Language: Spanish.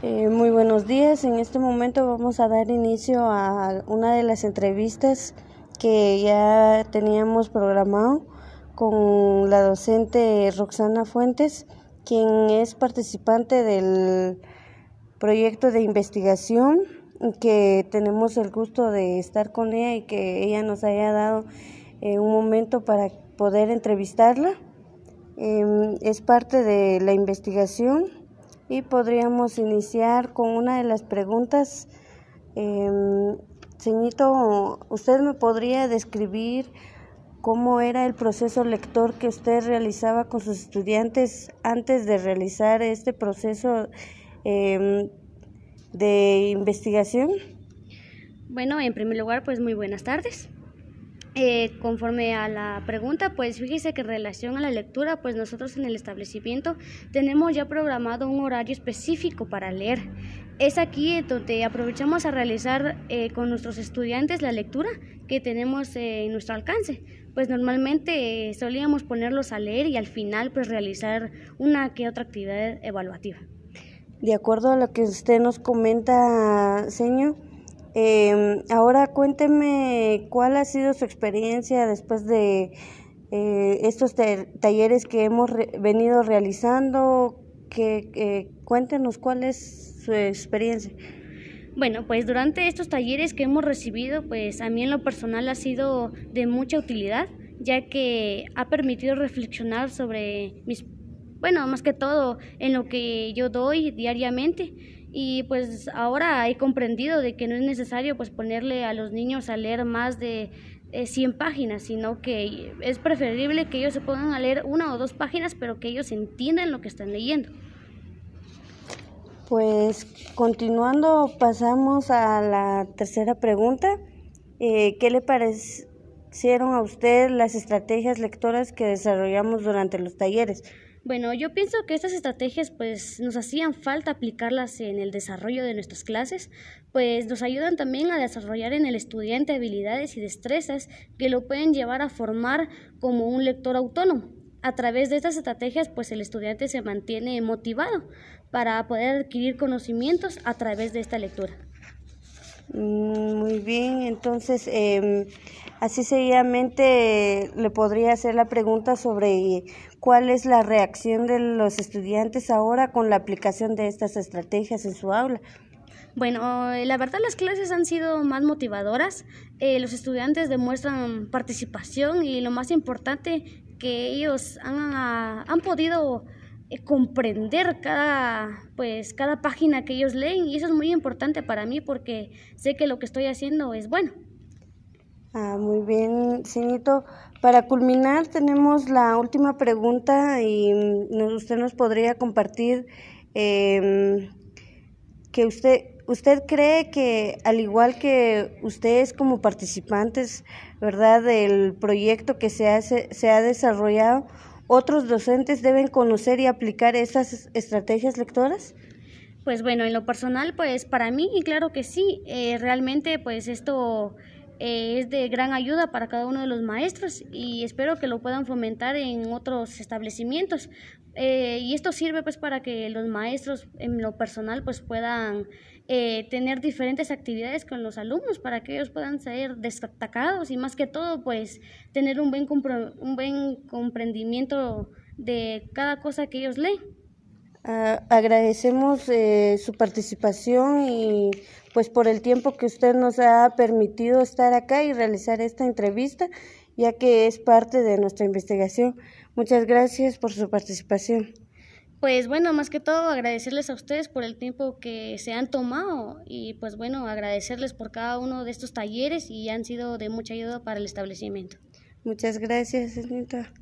Eh, muy buenos días. En este momento vamos a dar inicio a una de las entrevistas que ya teníamos programado con la docente Roxana Fuentes, quien es participante del proyecto de investigación que tenemos el gusto de estar con ella y que ella nos haya dado eh, un momento para poder entrevistarla. Em, es parte de la investigación y podríamos iniciar con una de las preguntas. Eh, señito, ¿usted me podría describir cómo era el proceso lector que usted realizaba con sus estudiantes antes de realizar este proceso em, de investigación? Bueno, en primer lugar, pues muy buenas tardes. Eh, conforme a la pregunta, pues fíjese que en relación a la lectura, pues nosotros en el establecimiento tenemos ya programado un horario específico para leer. Es aquí donde aprovechamos a realizar eh, con nuestros estudiantes la lectura que tenemos eh, en nuestro alcance. Pues normalmente solíamos ponerlos a leer y al final pues realizar una que otra actividad evaluativa. De acuerdo a lo que usted nos comenta, señor, eh, ahora cuénteme cuál ha sido su experiencia después de eh, estos talleres que hemos venido realizando. Que, cuéntenos cuál es su experiencia. Bueno, pues durante estos talleres que hemos recibido, pues a mí en lo personal ha sido de mucha utilidad, ya que ha permitido reflexionar sobre mis, bueno, más que todo en lo que yo doy diariamente y pues ahora he comprendido de que no es necesario pues ponerle a los niños a leer más de 100 páginas, sino que es preferible que ellos se pongan a leer una o dos páginas, pero que ellos entiendan lo que están leyendo. Pues continuando, pasamos a la tercera pregunta. Eh, ¿Qué le parecieron a usted las estrategias lectoras que desarrollamos durante los talleres? Bueno, yo pienso que estas estrategias pues nos hacían falta aplicarlas en el desarrollo de nuestras clases, pues nos ayudan también a desarrollar en el estudiante habilidades y destrezas que lo pueden llevar a formar como un lector autónomo. A través de estas estrategias pues el estudiante se mantiene motivado para poder adquirir conocimientos a través de esta lectura. Mm, muy bien, entonces eh, así seguidamente le podría hacer la pregunta sobre cuál es la reacción de los estudiantes ahora con la aplicación de estas estrategias en su aula. Bueno, la verdad las clases han sido más motivadoras, eh, los estudiantes demuestran participación y lo más importante que ellos han, han podido eh, comprender cada pues cada página que ellos leen y eso es muy importante para mí porque sé que lo que estoy haciendo es bueno. Ah, muy bien, Cinito. Para culminar tenemos la última pregunta y usted nos podría compartir eh, que usted usted cree que al igual que ustedes como participantes, verdad, del proyecto que se hace, se ha desarrollado ¿Otros docentes deben conocer y aplicar esas estrategias lectoras? Pues bueno, en lo personal, pues para mí, claro que sí, eh, realmente pues esto eh, es de gran ayuda para cada uno de los maestros y espero que lo puedan fomentar en otros establecimientos. Eh, y esto sirve pues para que los maestros en lo personal pues puedan eh, tener diferentes actividades con los alumnos para que ellos puedan ser destacados y más que todo pues tener un buen, un buen comprendimiento de cada cosa que ellos leen. Ah, agradecemos eh, su participación y pues por el tiempo que usted nos ha permitido estar acá y realizar esta entrevista, ya que es parte de nuestra investigación. Muchas gracias por su participación. Pues bueno, más que todo agradecerles a ustedes por el tiempo que se han tomado y pues bueno, agradecerles por cada uno de estos talleres y han sido de mucha ayuda para el establecimiento. Muchas gracias, señorita.